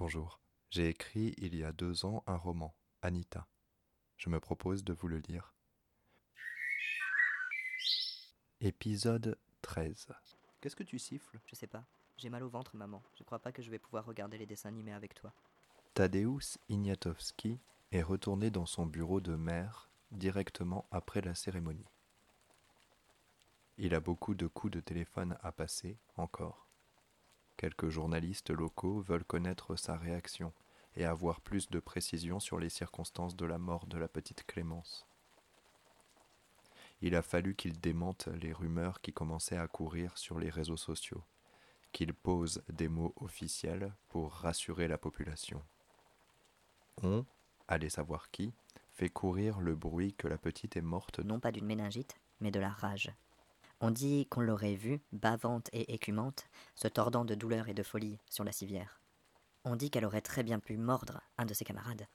Bonjour. J'ai écrit il y a deux ans un roman, Anita. Je me propose de vous le lire. Épisode 13. Qu'est-ce que tu siffles? Je sais pas. J'ai mal au ventre, maman. Je crois pas que je vais pouvoir regarder les dessins animés avec toi. Tadeusz Ignatowski est retourné dans son bureau de maire directement après la cérémonie. Il a beaucoup de coups de téléphone à passer encore. Quelques journalistes locaux veulent connaître sa réaction et avoir plus de précisions sur les circonstances de la mort de la petite Clémence. Il a fallu qu'il démente les rumeurs qui commençaient à courir sur les réseaux sociaux, qu'il pose des mots officiels pour rassurer la population. On, allez savoir qui, fait courir le bruit que la petite est morte Non pas d'une méningite, mais de la rage. On dit qu'on l'aurait vue, bavante et écumante, se tordant de douleur et de folie sur la civière. On dit qu'elle aurait très bien pu mordre un de ses camarades.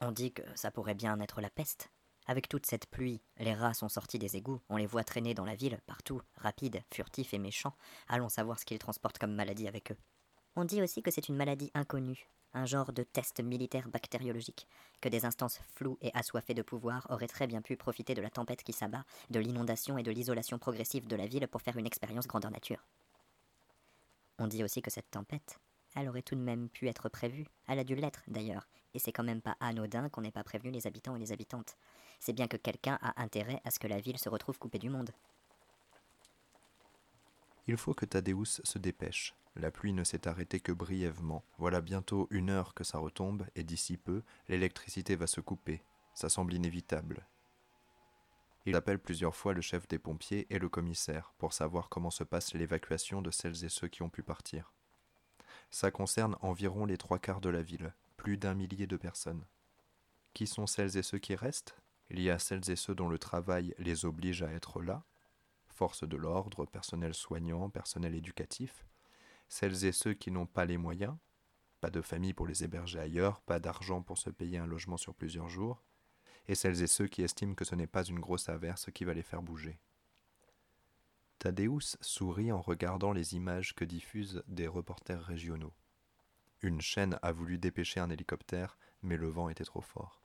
On dit que ça pourrait bien être la peste. Avec toute cette pluie, les rats sont sortis des égouts, on les voit traîner dans la ville, partout, rapides, furtifs et méchants. Allons savoir ce qu'ils transportent comme maladie avec eux. On dit aussi que c'est une maladie inconnue, un genre de test militaire bactériologique, que des instances floues et assoiffées de pouvoir auraient très bien pu profiter de la tempête qui s'abat, de l'inondation et de l'isolation progressive de la ville pour faire une expérience grandeur nature. On dit aussi que cette tempête, elle aurait tout de même pu être prévue. Elle a dû l'être d'ailleurs, et c'est quand même pas anodin qu'on n'ait pas prévenu les habitants et les habitantes. C'est bien que quelqu'un a intérêt à ce que la ville se retrouve coupée du monde. Il faut que Tadeusz se dépêche. La pluie ne s'est arrêtée que brièvement. Voilà bientôt une heure que ça retombe, et d'ici peu, l'électricité va se couper. Ça semble inévitable. Il appelle plusieurs fois le chef des pompiers et le commissaire pour savoir comment se passe l'évacuation de celles et ceux qui ont pu partir. Ça concerne environ les trois quarts de la ville, plus d'un millier de personnes. Qui sont celles et ceux qui restent? Il y a celles et ceux dont le travail les oblige à être là, force de l'ordre, personnel soignant, personnel éducatif, celles et ceux qui n'ont pas les moyens, pas de famille pour les héberger ailleurs, pas d'argent pour se payer un logement sur plusieurs jours, et celles et ceux qui estiment que ce n'est pas une grosse averse qui va les faire bouger. Tadeusz sourit en regardant les images que diffusent des reporters régionaux. Une chaîne a voulu dépêcher un hélicoptère, mais le vent était trop fort.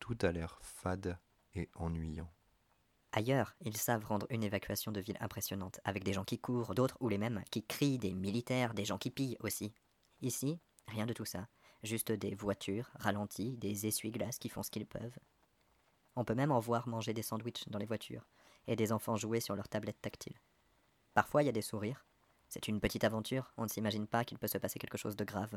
Tout a l'air fade et ennuyant. Ailleurs, ils savent rendre une évacuation de ville impressionnante, avec des gens qui courent, d'autres ou les mêmes, qui crient, des militaires, des gens qui pillent aussi. Ici, rien de tout ça. Juste des voitures ralenties, des essuie-glaces qui font ce qu'ils peuvent. On peut même en voir manger des sandwichs dans les voitures, et des enfants jouer sur leurs tablettes tactiles. Parfois, il y a des sourires. C'est une petite aventure, on ne s'imagine pas qu'il peut se passer quelque chose de grave.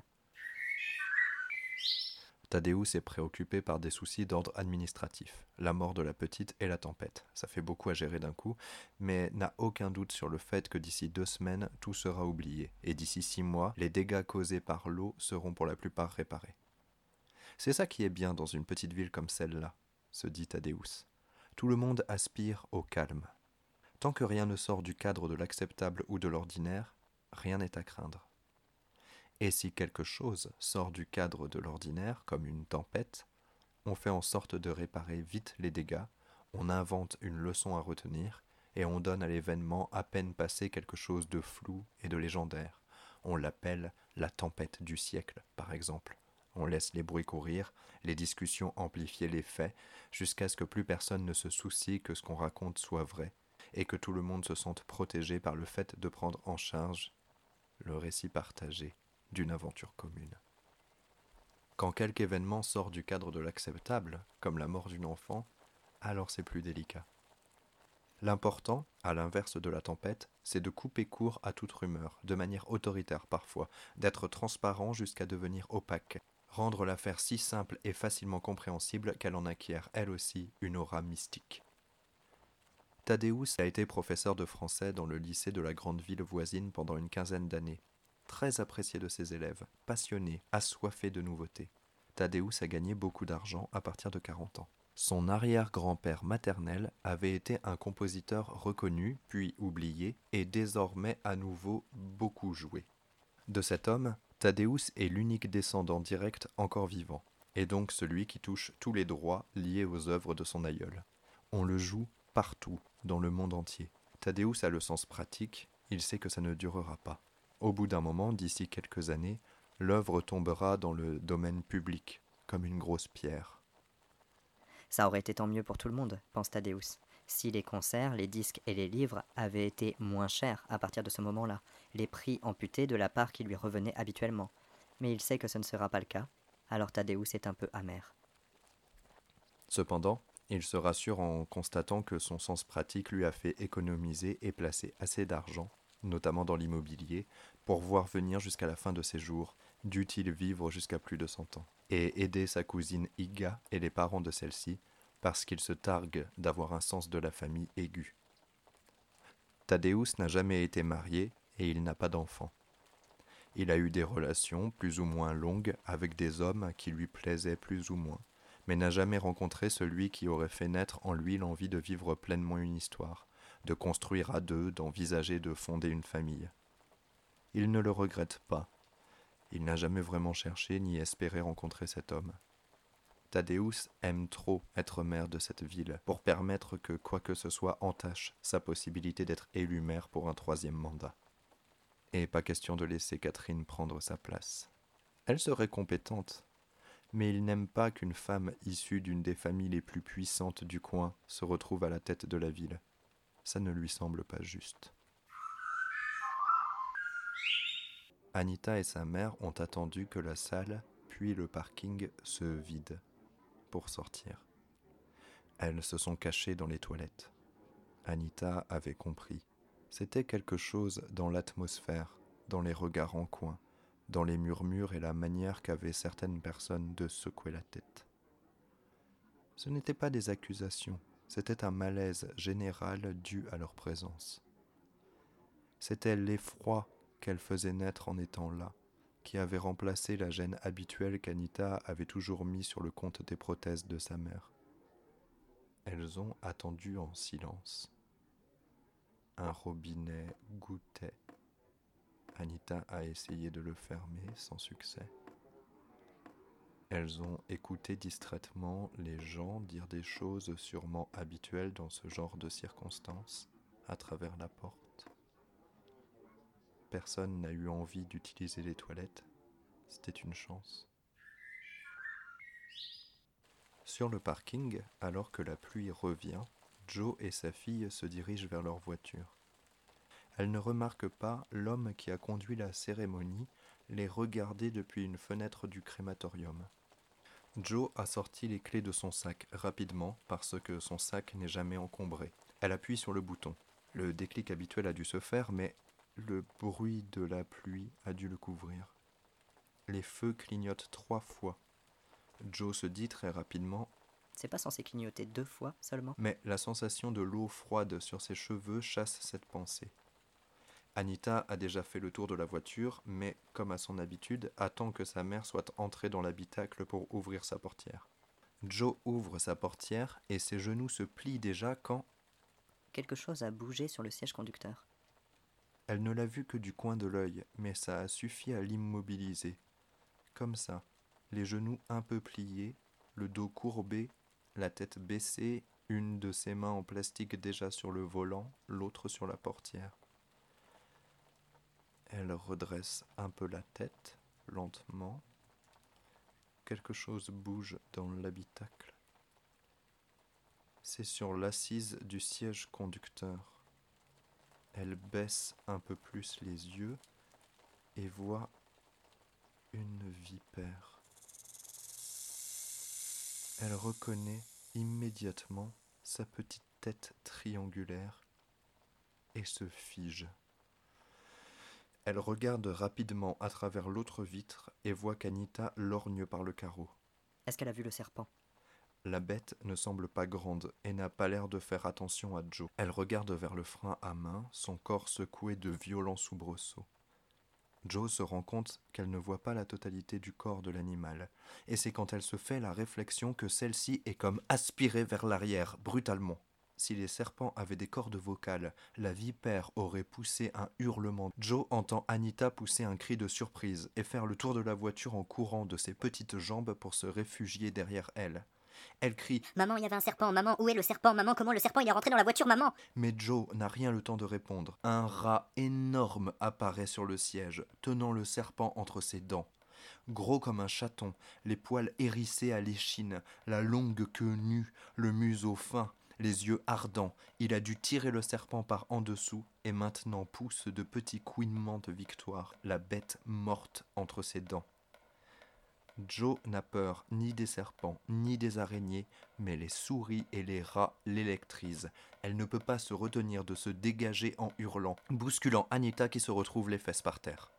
Tadeusz est préoccupé par des soucis d'ordre administratif, la mort de la petite et la tempête. Ça fait beaucoup à gérer d'un coup, mais n'a aucun doute sur le fait que d'ici deux semaines, tout sera oublié, et d'ici six mois, les dégâts causés par l'eau seront pour la plupart réparés. C'est ça qui est bien dans une petite ville comme celle-là, se dit Tadeusz. Tout le monde aspire au calme. Tant que rien ne sort du cadre de l'acceptable ou de l'ordinaire, rien n'est à craindre. Et si quelque chose sort du cadre de l'ordinaire, comme une tempête, on fait en sorte de réparer vite les dégâts, on invente une leçon à retenir, et on donne à l'événement à peine passé quelque chose de flou et de légendaire. On l'appelle la tempête du siècle, par exemple. On laisse les bruits courir, les discussions amplifier les faits, jusqu'à ce que plus personne ne se soucie que ce qu'on raconte soit vrai, et que tout le monde se sente protégé par le fait de prendre en charge le récit partagé d'une aventure commune. Quand quelque événement sort du cadre de l'acceptable, comme la mort d'une enfant, alors c'est plus délicat. L'important, à l'inverse de la tempête, c'est de couper court à toute rumeur, de manière autoritaire parfois, d'être transparent jusqu'à devenir opaque, rendre l'affaire si simple et facilement compréhensible qu'elle en acquiert elle aussi une aura mystique. Tadeusz a été professeur de français dans le lycée de la grande ville voisine pendant une quinzaine d'années, très apprécié de ses élèves, passionné, assoiffé de nouveautés. Tadeusz a gagné beaucoup d'argent à partir de 40 ans. Son arrière-grand-père maternel avait été un compositeur reconnu, puis oublié, et désormais à nouveau beaucoup joué. De cet homme, Tadeusz est l'unique descendant direct encore vivant, et donc celui qui touche tous les droits liés aux œuvres de son aïeul. On le joue partout, dans le monde entier. Tadeusz a le sens pratique, il sait que ça ne durera pas. Au bout d'un moment, d'ici quelques années, l'œuvre tombera dans le domaine public, comme une grosse pierre. Ça aurait été tant mieux pour tout le monde, pense Thaddeus. Si les concerts, les disques et les livres avaient été moins chers à partir de ce moment-là, les prix amputés de la part qui lui revenait habituellement. Mais il sait que ce ne sera pas le cas, alors Thaddeus est un peu amer. Cependant, il se rassure en constatant que son sens pratique lui a fait économiser et placer assez d'argent, notamment dans l'immobilier, pour voir venir jusqu'à la fin de ses jours, dût-il vivre jusqu'à plus de cent ans, et aider sa cousine Iga et les parents de celle-ci, parce qu'il se targue d'avoir un sens de la famille aigu. Thaddeus n'a jamais été marié et il n'a pas d'enfant. Il a eu des relations plus ou moins longues avec des hommes qui lui plaisaient plus ou moins, mais n'a jamais rencontré celui qui aurait fait naître en lui l'envie de vivre pleinement une histoire, de construire à deux, d'envisager de fonder une famille. Il ne le regrette pas. Il n'a jamais vraiment cherché ni espéré rencontrer cet homme. Thaddeus aime trop être maire de cette ville pour permettre que quoi que ce soit entache sa possibilité d'être élu maire pour un troisième mandat. Et pas question de laisser Catherine prendre sa place. Elle serait compétente, mais il n'aime pas qu'une femme issue d'une des familles les plus puissantes du coin se retrouve à la tête de la ville. Ça ne lui semble pas juste. Anita et sa mère ont attendu que la salle puis le parking se vident pour sortir. Elles se sont cachées dans les toilettes. Anita avait compris. C'était quelque chose dans l'atmosphère, dans les regards en coin, dans les murmures et la manière qu'avaient certaines personnes de secouer la tête. Ce n'étaient pas des accusations, c'était un malaise général dû à leur présence. C'était l'effroi qu'elles faisaient naître en étant là, qui avait remplacé la gêne habituelle qu'Anita avait toujours mis sur le compte des prothèses de sa mère. Elles ont attendu en silence. Un robinet goûtait. Anita a essayé de le fermer sans succès. Elles ont écouté distraitement les gens dire des choses sûrement habituelles dans ce genre de circonstances à travers la porte personne n'a eu envie d'utiliser les toilettes. C'était une chance. Sur le parking, alors que la pluie revient, Joe et sa fille se dirigent vers leur voiture. Elle ne remarque pas l'homme qui a conduit la cérémonie les regarder depuis une fenêtre du crématorium. Joe a sorti les clés de son sac rapidement parce que son sac n'est jamais encombré. Elle appuie sur le bouton. Le déclic habituel a dû se faire, mais le bruit de la pluie a dû le couvrir. Les feux clignotent trois fois. Joe se dit très rapidement C'est pas censé clignoter deux fois seulement Mais la sensation de l'eau froide sur ses cheveux chasse cette pensée. Anita a déjà fait le tour de la voiture, mais, comme à son habitude, attend que sa mère soit entrée dans l'habitacle pour ouvrir sa portière. Joe ouvre sa portière et ses genoux se plient déjà quand. Quelque chose a bougé sur le siège conducteur. Elle ne l'a vu que du coin de l'œil, mais ça a suffi à l'immobiliser. Comme ça, les genoux un peu pliés, le dos courbé, la tête baissée, une de ses mains en plastique déjà sur le volant, l'autre sur la portière. Elle redresse un peu la tête, lentement. Quelque chose bouge dans l'habitacle. C'est sur l'assise du siège conducteur. Elle baisse un peu plus les yeux et voit une vipère. Elle reconnaît immédiatement sa petite tête triangulaire et se fige. Elle regarde rapidement à travers l'autre vitre et voit qu'Anita lorgne par le carreau. Est-ce qu'elle a vu le serpent? La bête ne semble pas grande et n'a pas l'air de faire attention à Joe. Elle regarde vers le frein à main, son corps secoué de violents soubresauts. Joe se rend compte qu'elle ne voit pas la totalité du corps de l'animal, et c'est quand elle se fait la réflexion que celle-ci est comme aspirée vers l'arrière, brutalement. Si les serpents avaient des cordes vocales, la vipère aurait poussé un hurlement. Joe entend Anita pousser un cri de surprise et faire le tour de la voiture en courant de ses petites jambes pour se réfugier derrière elle. Elle crie Maman, il y avait un serpent. Maman, où est le serpent? Maman, comment le serpent il est rentré dans la voiture? Maman Mais Joe n'a rien le temps de répondre. Un rat énorme apparaît sur le siège, tenant le serpent entre ses dents. Gros comme un chaton, les poils hérissés à l'échine, la longue queue nue, le museau fin, les yeux ardents, il a dû tirer le serpent par en dessous et maintenant pousse de petits couinements de victoire, la bête morte entre ses dents. Joe n'a peur ni des serpents, ni des araignées, mais les souris et les rats l'électrisent. Elle ne peut pas se retenir de se dégager en hurlant, bousculant Anita qui se retrouve les fesses par terre.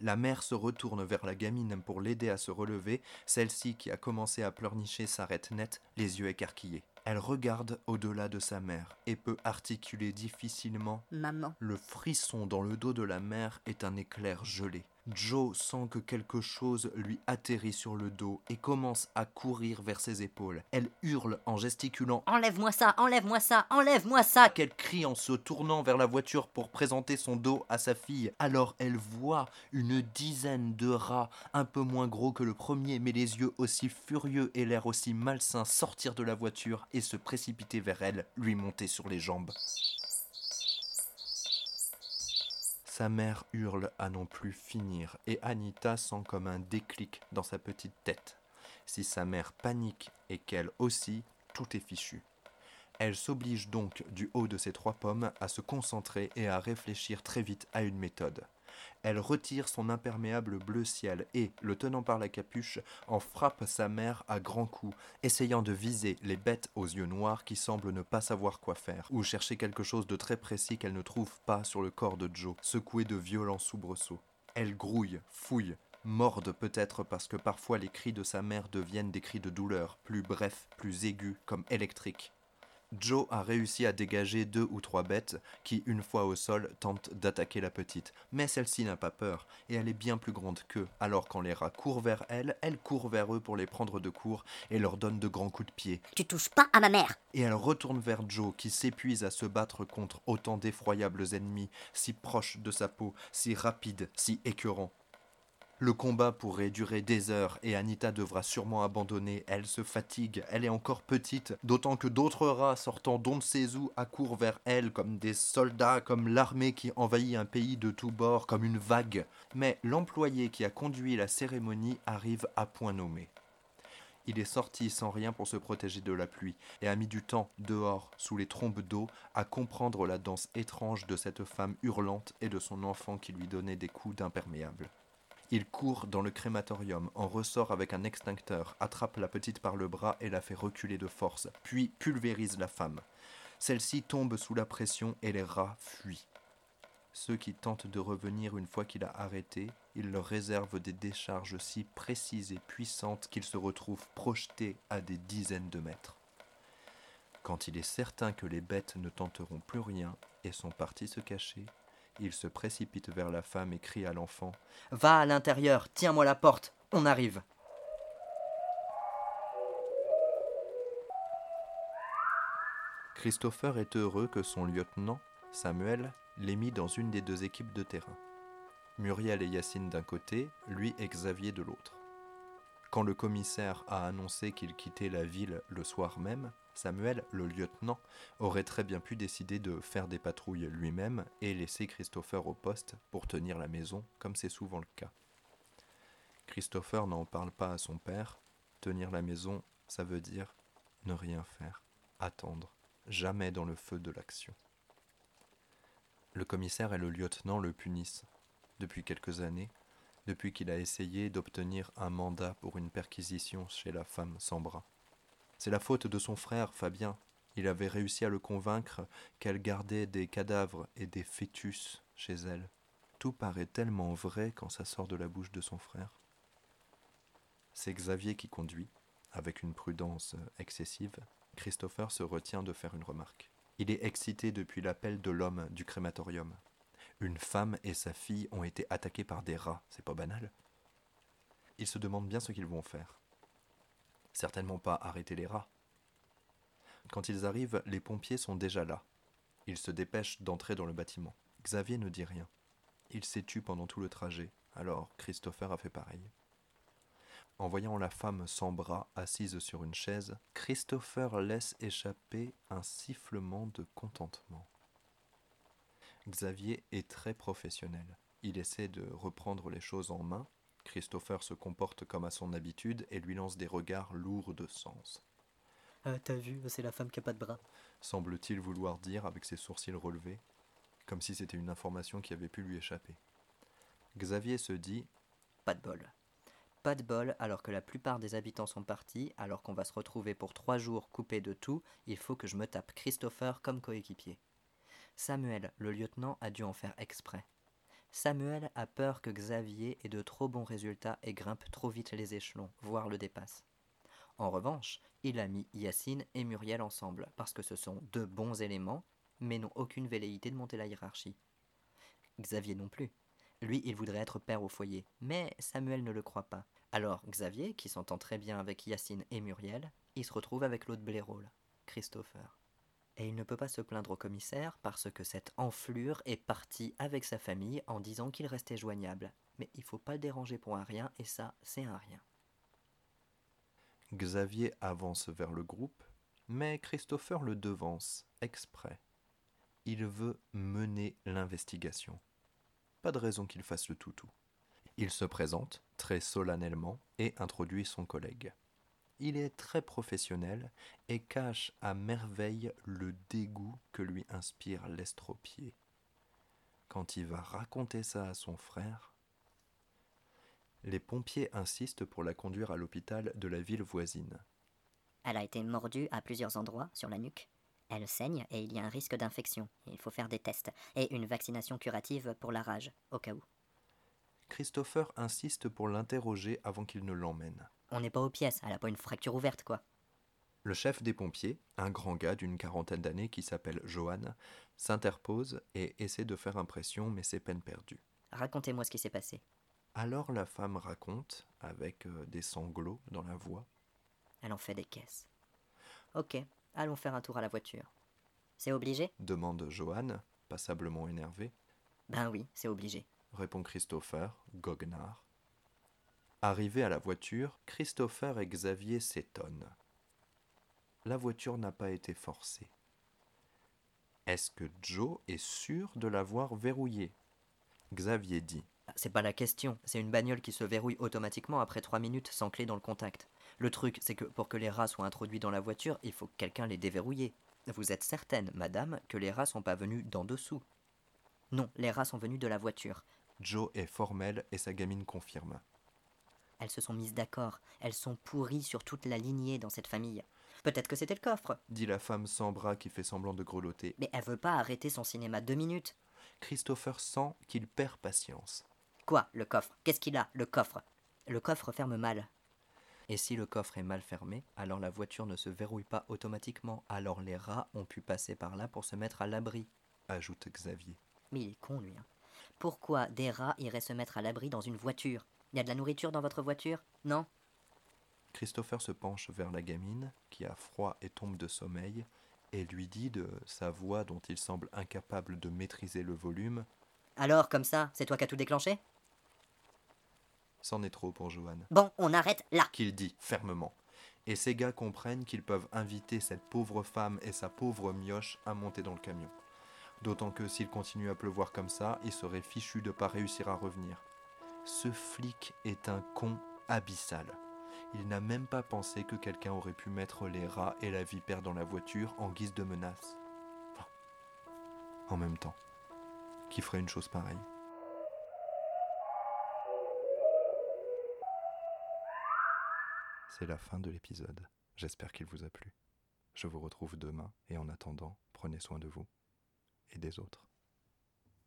La mère se retourne vers la gamine pour l'aider à se relever, celle-ci qui a commencé à pleurnicher s'arrête net, les yeux écarquillés. Elle regarde au-delà de sa mère et peut articuler difficilement Maman. le frisson dans le dos de la mère est un éclair gelé. Joe sent que quelque chose lui atterrit sur le dos et commence à courir vers ses épaules. Elle hurle en gesticulant Enlève-moi ça, enlève-moi ça, enlève-moi ça. qu'elle crie en se tournant vers la voiture pour présenter son dos à sa fille. Alors elle voit une dizaine de rats, un peu moins gros que le premier, mais les yeux aussi furieux et l'air aussi malsain sortir de la voiture et se précipiter vers elle, lui monter sur les jambes. Sa mère hurle à non plus finir, et Anita sent comme un déclic dans sa petite tête. Si sa mère panique et qu'elle aussi, tout est fichu. Elle s'oblige donc, du haut de ses trois pommes, à se concentrer et à réfléchir très vite à une méthode. Elle retire son imperméable bleu ciel et, le tenant par la capuche, en frappe sa mère à grands coups, essayant de viser les bêtes aux yeux noirs qui semblent ne pas savoir quoi faire, ou chercher quelque chose de très précis qu'elle ne trouve pas sur le corps de Joe, secoué de violents soubresauts. Elle grouille, fouille, morde peut-être parce que parfois les cris de sa mère deviennent des cris de douleur, plus brefs, plus aigus, comme électriques. Joe a réussi à dégager deux ou trois bêtes qui, une fois au sol, tentent d'attaquer la petite. Mais celle-ci n'a pas peur, et elle est bien plus grande qu'eux. Alors quand les rats courent vers elle, elle court vers eux pour les prendre de court et leur donne de grands coups de pied. Tu touches pas à ma mère. Et elle retourne vers Joe qui s'épuise à se battre contre autant d'effroyables ennemis, si proches de sa peau, si rapides, si écœurants. Le combat pourrait durer des heures et Anita devra sûrement abandonner. Elle se fatigue, elle est encore petite, d'autant que d'autres rats sortant d'on accourent vers elle comme des soldats, comme l'armée qui envahit un pays de tous bords, comme une vague. Mais l'employé qui a conduit la cérémonie arrive à point nommé. Il est sorti sans rien pour se protéger de la pluie et a mis du temps dehors, sous les trombes d'eau, à comprendre la danse étrange de cette femme hurlante et de son enfant qui lui donnait des coups d'imperméable. Il court dans le crématorium, en ressort avec un extincteur, attrape la petite par le bras et la fait reculer de force, puis pulvérise la femme. Celle-ci tombe sous la pression et les rats fuient. Ceux qui tentent de revenir une fois qu'il a arrêté, il leur réserve des décharges si précises et puissantes qu'ils se retrouvent projetés à des dizaines de mètres. Quand il est certain que les bêtes ne tenteront plus rien et sont partis se cacher, il se précipite vers la femme et crie à l'enfant Va à l'intérieur, tiens-moi la porte, on arrive. Christopher est heureux que son lieutenant, Samuel, l'ait mis dans une des deux équipes de terrain. Muriel et Yacine d'un côté, lui et Xavier de l'autre. Quand le commissaire a annoncé qu'il quittait la ville le soir même, Samuel, le lieutenant, aurait très bien pu décider de faire des patrouilles lui-même et laisser Christopher au poste pour tenir la maison, comme c'est souvent le cas. Christopher n'en parle pas à son père. Tenir la maison, ça veut dire ne rien faire, attendre, jamais dans le feu de l'action. Le commissaire et le lieutenant le punissent depuis quelques années, depuis qu'il a essayé d'obtenir un mandat pour une perquisition chez la femme sans bras. C'est la faute de son frère, Fabien. Il avait réussi à le convaincre qu'elle gardait des cadavres et des fœtus chez elle. Tout paraît tellement vrai quand ça sort de la bouche de son frère. C'est Xavier qui conduit. Avec une prudence excessive, Christopher se retient de faire une remarque. Il est excité depuis l'appel de l'homme du crématorium. Une femme et sa fille ont été attaquées par des rats, c'est pas banal. Il se demande bien ce qu'ils vont faire. Certainement pas arrêter les rats. Quand ils arrivent, les pompiers sont déjà là. Ils se dépêchent d'entrer dans le bâtiment. Xavier ne dit rien. Il s'est tu pendant tout le trajet, alors Christopher a fait pareil. En voyant la femme sans bras assise sur une chaise, Christopher laisse échapper un sifflement de contentement. Xavier est très professionnel. Il essaie de reprendre les choses en main. Christopher se comporte comme à son habitude et lui lance des regards lourds de sens. Ah, t'as vu, c'est la femme qui a pas de bras. Semble-t-il vouloir dire avec ses sourcils relevés, comme si c'était une information qui avait pu lui échapper. Xavier se dit Pas de bol. Pas de bol, alors que la plupart des habitants sont partis, alors qu'on va se retrouver pour trois jours coupés de tout, il faut que je me tape Christopher comme coéquipier. Samuel, le lieutenant, a dû en faire exprès. Samuel a peur que Xavier ait de trop bons résultats et grimpe trop vite les échelons, voire le dépasse. En revanche, il a mis Yacine et Muriel ensemble, parce que ce sont deux bons éléments, mais n'ont aucune velléité de monter la hiérarchie. Xavier non plus. Lui, il voudrait être père au foyer, mais Samuel ne le croit pas. Alors Xavier, qui s'entend très bien avec Yacine et Muriel, il se retrouve avec l'autre blaireau, Christopher. Et il ne peut pas se plaindre au commissaire parce que cette enflure est partie avec sa famille en disant qu'il restait joignable. Mais il faut pas le déranger pour un rien, et ça, c'est un rien. Xavier avance vers le groupe, mais Christopher le devance, exprès. Il veut mener l'investigation. Pas de raison qu'il fasse le toutou. Il se présente, très solennellement, et introduit son collègue. Il est très professionnel et cache à merveille le dégoût que lui inspire l'estropié. Quand il va raconter ça à son frère, les pompiers insistent pour la conduire à l'hôpital de la ville voisine. Elle a été mordue à plusieurs endroits sur la nuque. Elle saigne et il y a un risque d'infection. Il faut faire des tests et une vaccination curative pour la rage, au cas où. Christopher insiste pour l'interroger avant qu'il ne l'emmène. On n'est pas aux pièces, elle a pas une fracture ouverte, quoi. Le chef des pompiers, un grand gars d'une quarantaine d'années qui s'appelle Johan, s'interpose et essaie de faire impression, mais c'est peine perdue. Racontez-moi ce qui s'est passé. Alors la femme raconte, avec euh, des sanglots dans la voix. Elle en fait des caisses. Ok, allons faire un tour à la voiture. C'est obligé? Demande Johan, passablement énervé. Ben oui, c'est obligé. Répond Christopher, goguenard. Arrivé à la voiture, Christopher et Xavier s'étonnent. La voiture n'a pas été forcée. Est-ce que Joe est sûr de l'avoir verrouillée? Xavier dit. C'est pas la question, c'est une bagnole qui se verrouille automatiquement après trois minutes sans clé dans le contact. Le truc, c'est que pour que les rats soient introduits dans la voiture, il faut que quelqu'un les déverrouille. Vous êtes certaine, madame, que les rats sont pas venus d'en dessous? Non, les rats sont venus de la voiture. Joe est formel et sa gamine confirme. Elles se sont mises d'accord, elles sont pourries sur toute la lignée dans cette famille. Peut-être que c'était le coffre, dit la femme sans bras qui fait semblant de grelotter. mais elle veut pas arrêter son cinéma deux minutes. Christopher sent qu'il perd patience. Quoi, le coffre? Qu'est-ce qu'il a, le coffre? Le coffre ferme mal. Et si le coffre est mal fermé, alors la voiture ne se verrouille pas automatiquement, alors les rats ont pu passer par là pour se mettre à l'abri. ajoute Xavier. Mais il est con, lui. hein. Pourquoi des rats iraient se mettre à l'abri dans une voiture? Il y a de la nourriture dans votre voiture Non? Christopher se penche vers la gamine, qui a froid et tombe de sommeil, et lui dit de sa voix dont il semble incapable de maîtriser le volume Alors, comme ça, c'est toi qui as tout déclenché? C'en est trop pour Johan. Bon, on arrête là. Qu'il dit fermement. Et ces gars comprennent qu'ils peuvent inviter cette pauvre femme et sa pauvre mioche à monter dans le camion. D'autant que s'il continue à pleuvoir comme ça, il serait fichu de pas réussir à revenir. Ce flic est un con abyssal. Il n'a même pas pensé que quelqu'un aurait pu mettre les rats et la vipère dans la voiture en guise de menace. En même temps, qui ferait une chose pareille C'est la fin de l'épisode. J'espère qu'il vous a plu. Je vous retrouve demain et en attendant, prenez soin de vous et des autres.